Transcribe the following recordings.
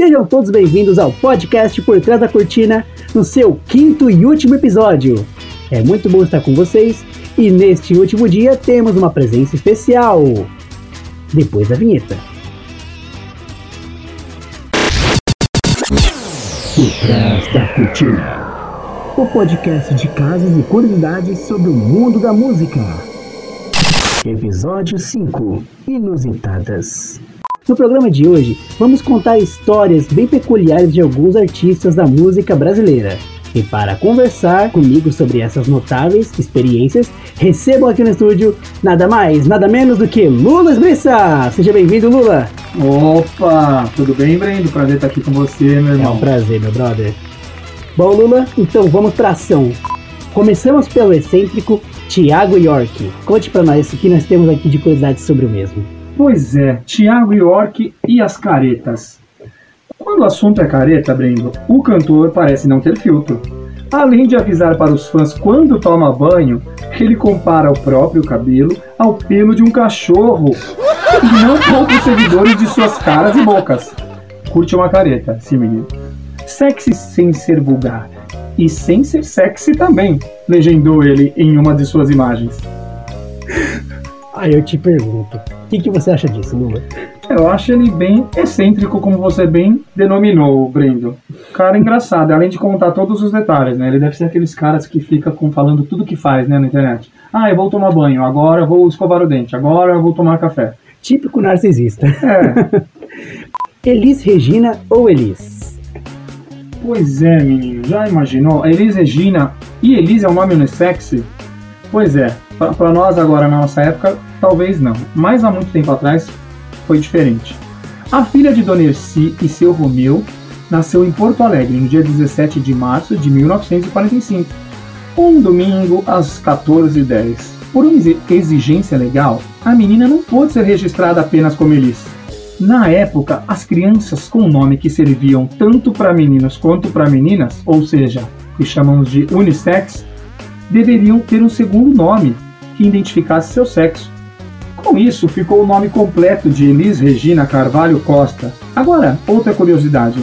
Sejam todos bem-vindos ao podcast Por Trás da Cortina, no seu quinto e último episódio. É muito bom estar com vocês e neste último dia temos uma presença especial. Depois da vinheta. Por Trás da Cortina o podcast de casos e curiosidades sobre o mundo da música. Episódio 5 Inusitadas. No programa de hoje, vamos contar histórias bem peculiares de alguns artistas da música brasileira. E para conversar comigo sobre essas notáveis experiências, recebo aqui no estúdio nada mais, nada menos do que Lula Esbriça! Seja bem-vindo, Lula! Opa! Tudo bem, Brendo? Prazer estar aqui com você, meu irmão. É um prazer, meu brother. Bom, Lula, então vamos para ação. Começamos pelo excêntrico Tiago York. Conte para nós o que nós temos aqui de curiosidades sobre o mesmo. Pois é, Tiago York e as caretas. Quando o assunto é careta, Brendo, o cantor parece não ter filtro. Além de avisar para os fãs quando toma banho, ele compara o próprio cabelo ao pelo de um cachorro. E não poupa os seguidores de suas caras e bocas. Curte uma careta, sim menino. Sexy sem ser vulgar. E sem ser sexy também, legendou ele em uma de suas imagens. Aí eu te pergunto, o que, que você acha disso, Lula? Eu acho ele bem excêntrico, como você bem denominou, Brendo. Cara engraçado, além de contar todos os detalhes, né? Ele deve ser aqueles caras que fica com, falando tudo que faz, né, na internet. Ah, eu vou tomar banho, agora eu vou escovar o dente, agora eu vou tomar café. Típico narcisista. É. Elis Regina ou Elis? Pois é, menino, já imaginou? Elis Regina e Elis é um nome unissex? Pois é, para nós agora na nossa época, talvez não, mas há muito tempo atrás foi diferente. A filha de Dona Erci e seu Romeu nasceu em Porto Alegre no dia 17 de março de 1945, um domingo às 14h10. Por uma exigência legal, a menina não pôde ser registrada apenas como Elis. Na época, as crianças com nome que serviam tanto para meninos quanto para meninas, ou seja, que chamamos de unissex, deveriam ter um segundo nome que identificasse seu sexo. Com isso, ficou o nome completo de Elis Regina Carvalho Costa. Agora, outra curiosidade.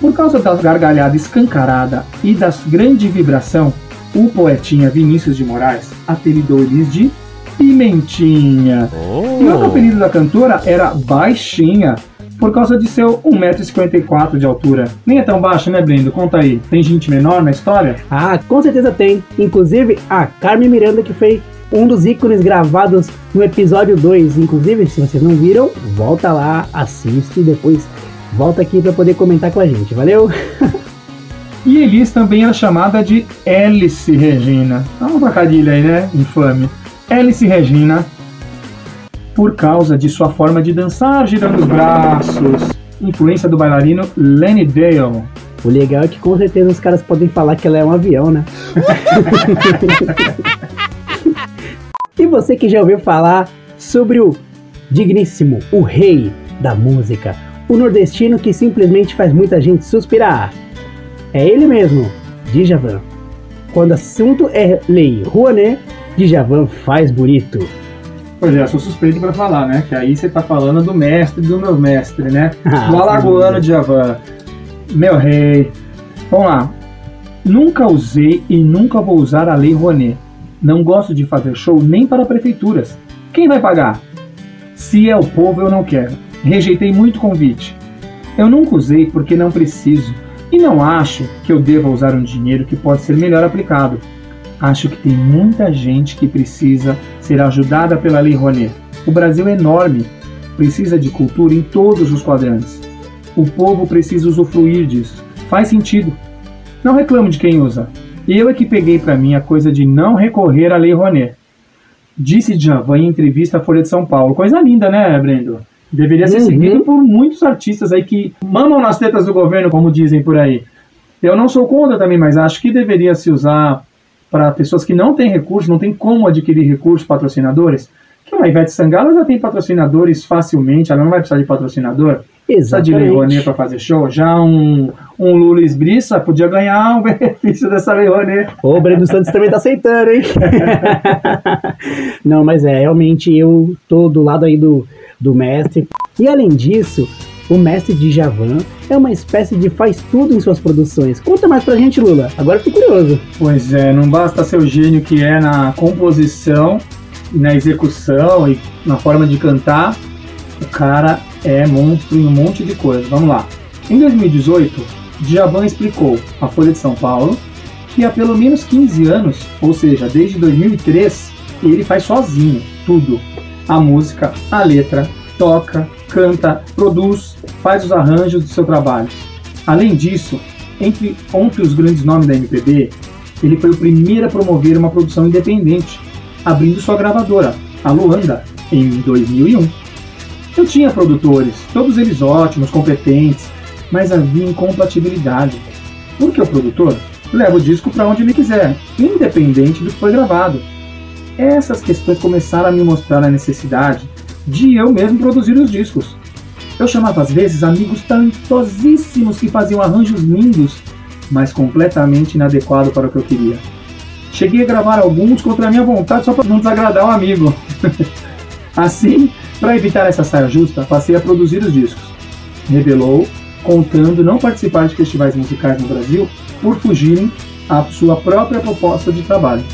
Por causa da gargalhada escancarada e da grande vibração, o poetinha Vinícius de Moraes apelidou Elis de Pimentinha. Oh. E outro apelido da cantora era Baixinha, por causa de seu 1,54m de altura. Nem é tão baixo, né, Brendo? Conta aí. Tem gente menor na história? Ah, com certeza tem. Inclusive a Carmen Miranda, que foi um dos ícones gravados no episódio 2. Inclusive, se vocês não viram, volta lá, assiste e depois volta aqui para poder comentar com a gente. Valeu? E Elis também era chamada de Alice Regina. Dá uma trocadilha aí, né? Infame. Alice Regina, por causa de sua forma de dançar girando os braços, influência do bailarino Lenny Dale. O legal é que com certeza os caras podem falar que ela é um avião, né? e você que já ouviu falar sobre o digníssimo, o rei da música, o nordestino que simplesmente faz muita gente suspirar. É ele mesmo, Djavan. Quando assunto é lei Rouanet, Djavan faz bonito. Pois é, eu sou suspeito para falar, né? Que aí você tá falando do mestre do meu mestre, né? Ah, do alagoano Djavan. Meu rei. Vamos lá. Nunca usei e nunca vou usar a lei Rouanet. Não gosto de fazer show nem para prefeituras. Quem vai pagar? Se é o povo, eu não quero. Rejeitei muito convite. Eu nunca usei porque não preciso e não acho que eu deva usar um dinheiro que pode ser melhor aplicado. Acho que tem muita gente que precisa ser ajudada pela Lei Rouanet. O Brasil é enorme, precisa de cultura em todos os quadrantes. O povo precisa usufruir disso. Faz sentido. Não reclamo de quem usa. Eu é que peguei para mim a coisa de não recorrer à Lei Rouanet. Disse Djavan em entrevista à Folha de São Paulo. Coisa linda, né, Brendo? Deveria ser Uhum. seguido por muitos artistas aí que mamam nas tetas do governo, como dizem por aí. Eu não sou contra também, mas acho que deveria se usar para pessoas que não têm recursos, não têm como adquirir recursos, patrocinadores. Que a Ivete Sangalo já tem patrocinadores facilmente, ela não vai precisar de patrocinador. Precisa de Lei Rouanet para fazer show. Já um, um Lula Esbriça podia ganhar um benefício dessa Lei Rouanet. O Breno Santos também tá aceitando, hein? Não, mas é, realmente eu tô do lado aí do, do mestre. E além disso, o mestre de Javan é uma espécie de faz tudo em suas produções. Conta mais pra gente, Lula. Agora eu fiquei curioso. Pois é, não basta ser o gênio que é na composição, na execução e na forma de cantar. O cara é monstro em um monte de coisa. Vamos lá. Em 2018, Djavan explicou à Folha de São Paulo que há pelo menos 15 anos, ou seja, desde 2003, ele faz sozinho tudo. A música, a letra, toca, canta, produz, faz os arranjos do seu trabalho. Além disso, entre, entre os grandes nomes da MPB, ele foi o primeiro a promover uma produção independente, abrindo sua gravadora, a Luanda, em 2001. Eu tinha produtores, todos eles ótimos, competentes, mas havia incompatibilidade. Porque o produtor leva o disco para onde ele quiser, independente do que foi gravado. Essas questões começaram a me mostrar a necessidade de eu mesmo produzir os discos. Eu chamava às vezes amigos talentosíssimos que faziam arranjos lindos, mas completamente inadequado para o que eu queria. Cheguei a gravar alguns contra a minha vontade só para não desagradar o amigo. assim, para evitar essa saia justa, passei a produzir os discos. Revelou, contando não participar de festivais musicais no Brasil por fugirem à sua própria proposta de trabalho.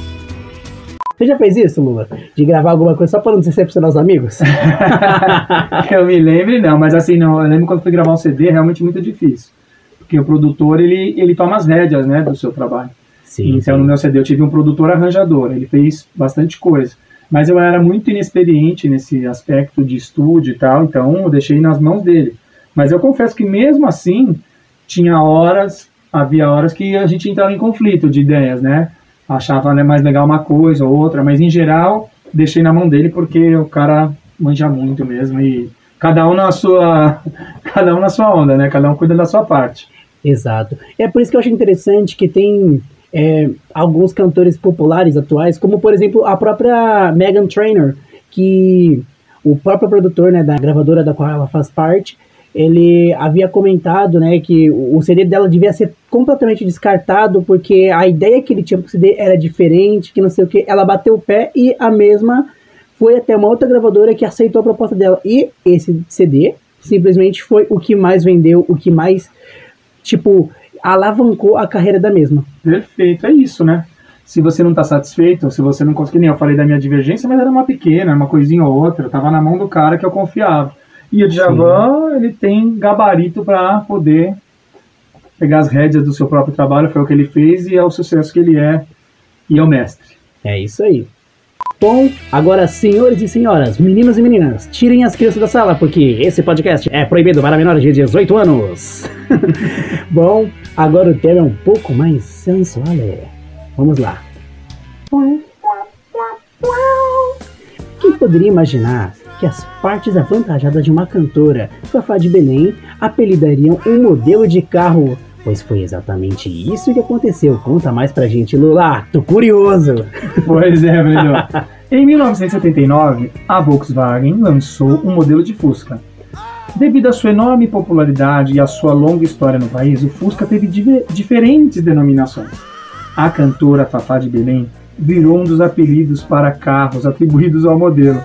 Você já fez isso, Lula? De gravar alguma coisa só para não decepcionar os amigos? eu me lembro, não, mas assim, não, eu lembro quando fui gravar um CD, é realmente muito difícil. Porque o produtor, ele, ele toma as rédeas, né, do seu trabalho. Sim, então, sim. no meu CD, eu tive um produtor arranjador, ele fez bastante coisa. Mas eu era muito inexperiente nesse aspecto de estúdio e tal, então eu deixei nas mãos dele. Mas eu confesso que mesmo assim, tinha horas, havia horas que a gente entrava em conflito de ideias, né? achava né, mais legal uma coisa ou outra, mas em geral deixei na mão dele porque o cara manja muito mesmo e cada um na sua cada um na sua onda, né? Cada um cuida da sua parte. Exato. É por isso que eu acho interessante que tem é, alguns cantores populares atuais, como por exemplo a própria Megan Trainor, que o próprio produtor né, da gravadora da qual ela faz parte, ele havia comentado, né, que o CD dela devia ser completamente descartado porque a ideia que ele tinha pro CD era diferente, que não sei o que. Ela bateu o pé e a mesma foi até uma outra gravadora que aceitou a proposta dela. E esse CD simplesmente foi o que mais vendeu, o que mais, tipo, alavancou a carreira da mesma. Perfeito, é isso, né? Se você não está satisfeito, se você não conseguiu, nem eu falei da minha divergência, mas era uma pequena, uma coisinha ou outra, tava na mão do cara que eu confiava. E o Djavan, ele tem gabarito para poder pegar as rédeas do seu próprio trabalho, foi o que ele fez e é o sucesso que ele é e é o mestre. É isso aí. Bom, agora, senhores e senhoras, meninos e meninas, tirem as crianças da sala, porque esse podcast é proibido para menores de 18 anos. Bom, agora o tema é um pouco mais sensual. Vamos lá. Quem poderia imaginar que as partes avantajadas de uma cantora, Fafá de Belém, apelidariam um modelo de carro. Pois foi exatamente isso que aconteceu. Conta mais pra gente, Lula. Tô curioso. Pois é, Breno. em 1979, a Volkswagen lançou um modelo de Fusca. Devido à sua enorme popularidade e à sua longa história no país, o Fusca teve diferentes denominações. A cantora Fafá de Belém virou um dos apelidos para carros atribuídos ao modelo.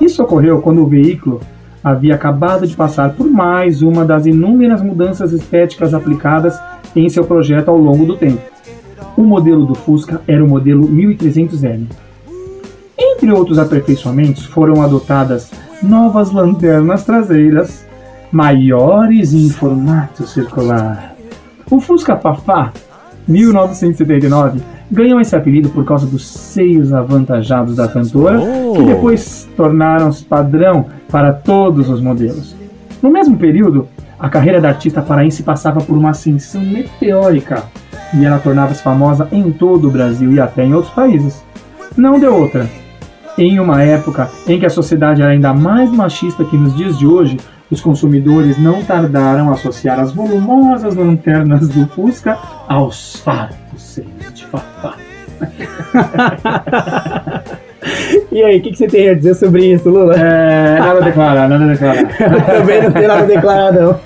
Isso ocorreu quando o veículo havia acabado de passar por mais uma das inúmeras mudanças estéticas aplicadas em seu projeto ao longo do tempo. O modelo do Fusca era o modelo 1300L. Entre outros aperfeiçoamentos, foram adotadas novas lanternas traseiras, maiores em formato circular. O Fusca Fafá 1979 ganham esse apelido por causa dos seios avantajados da cantora, oh. que depois tornaram-se padrão para todos os modelos. No mesmo período, a carreira da artista paraense passava por uma ascensão meteórica e ela tornava-se famosa em todo o Brasil e até em outros países. Não deu outra. Em uma época em que a sociedade era ainda mais machista que nos dias de hoje, os consumidores não tardaram a associar as volumosas lanternas do Fusca aos fartos seios de Fafá. E aí, o que, que, você tem a dizer sobre isso, Lula? É, nada a declarar, nada a declarar. Também não tem nada a declarar, não.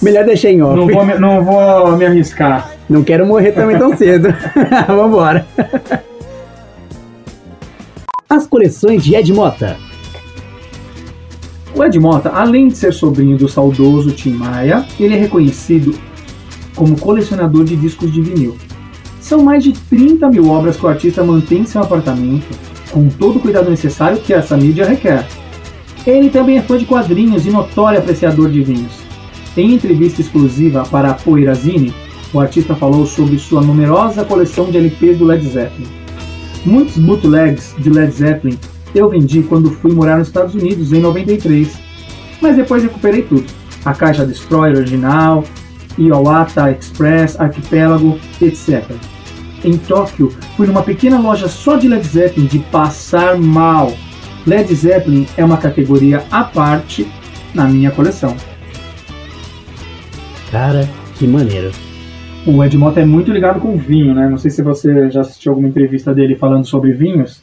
Melhor deixar em off. Não vou, me, não vou me arriscar. Não quero morrer também tão cedo. Vambora. As coleções de Ed Mota. O Ed Mota, além de ser sobrinho do saudoso Tim Maia, ele é reconhecido como colecionador de discos de vinil. São mais de 30 mil obras que o artista mantém em seu apartamento, com todo o cuidado necessário que essa mídia requer. Ele também é fã de quadrinhos e notório apreciador de vinhos. Em entrevista exclusiva para a Poeirazine, o artista falou sobre sua numerosa coleção de LPs do Led Zeppelin. Muitos bootlegs de Led Zeppelin eu vendi quando fui morar nos Estados Unidos em 93, mas depois recuperei tudo. A caixa Destroyer original, Iwata Express, Arquipélago, etc. Em Tóquio, fui numa pequena loja só de Led Zeppelin de passar mal. Led Zeppelin é uma categoria à parte na minha coleção. Cara, que maneiro. O Ed Mota é muito ligado com vinho, né? Não sei se você já assistiu alguma entrevista dele falando sobre vinhos.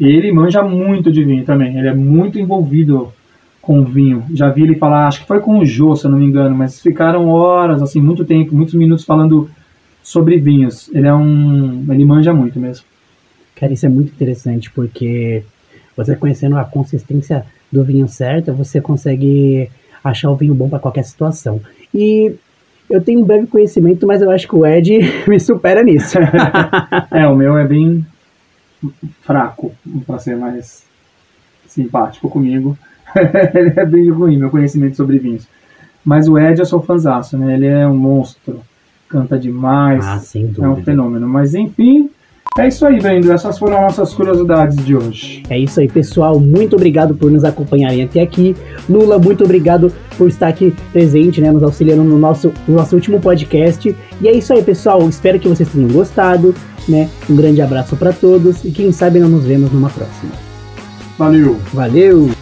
Ele manja muito de vinho também. Ele é muito envolvido com vinho. Já vi ele falar, acho que foi com o Jô, se eu não me engano, mas ficaram horas, assim, muito tempo, muitos minutos falando sobre vinhos. Ele é um. Ele manja muito mesmo. Cara, isso é muito interessante porque você conhecendo a consistência do vinho certo, você consegue achar o vinho bom para qualquer situação. E eu tenho um breve conhecimento, mas eu acho que o Ed me supera nisso. é, o meu é bem fraco, para ser mais simpático comigo. ele é bem ruim, meu conhecimento sobre vinhos. Mas o Ed eu sou fanzaço, né? Ele é um monstro. Canta demais. Ah, sem dúvida. É um fenômeno. Mas enfim, é isso aí, Brendo. Essas foram nossas curiosidades de hoje. É isso aí, pessoal. Muito obrigado por nos acompanharem até aqui. Lula, muito obrigado por estar aqui presente, né? Nos auxiliando no nosso, no nosso último podcast. E é isso aí, pessoal. Espero que vocês tenham gostado, né? Um grande abraço para todos e quem sabe não nos vemos numa próxima. Valeu. Valeu.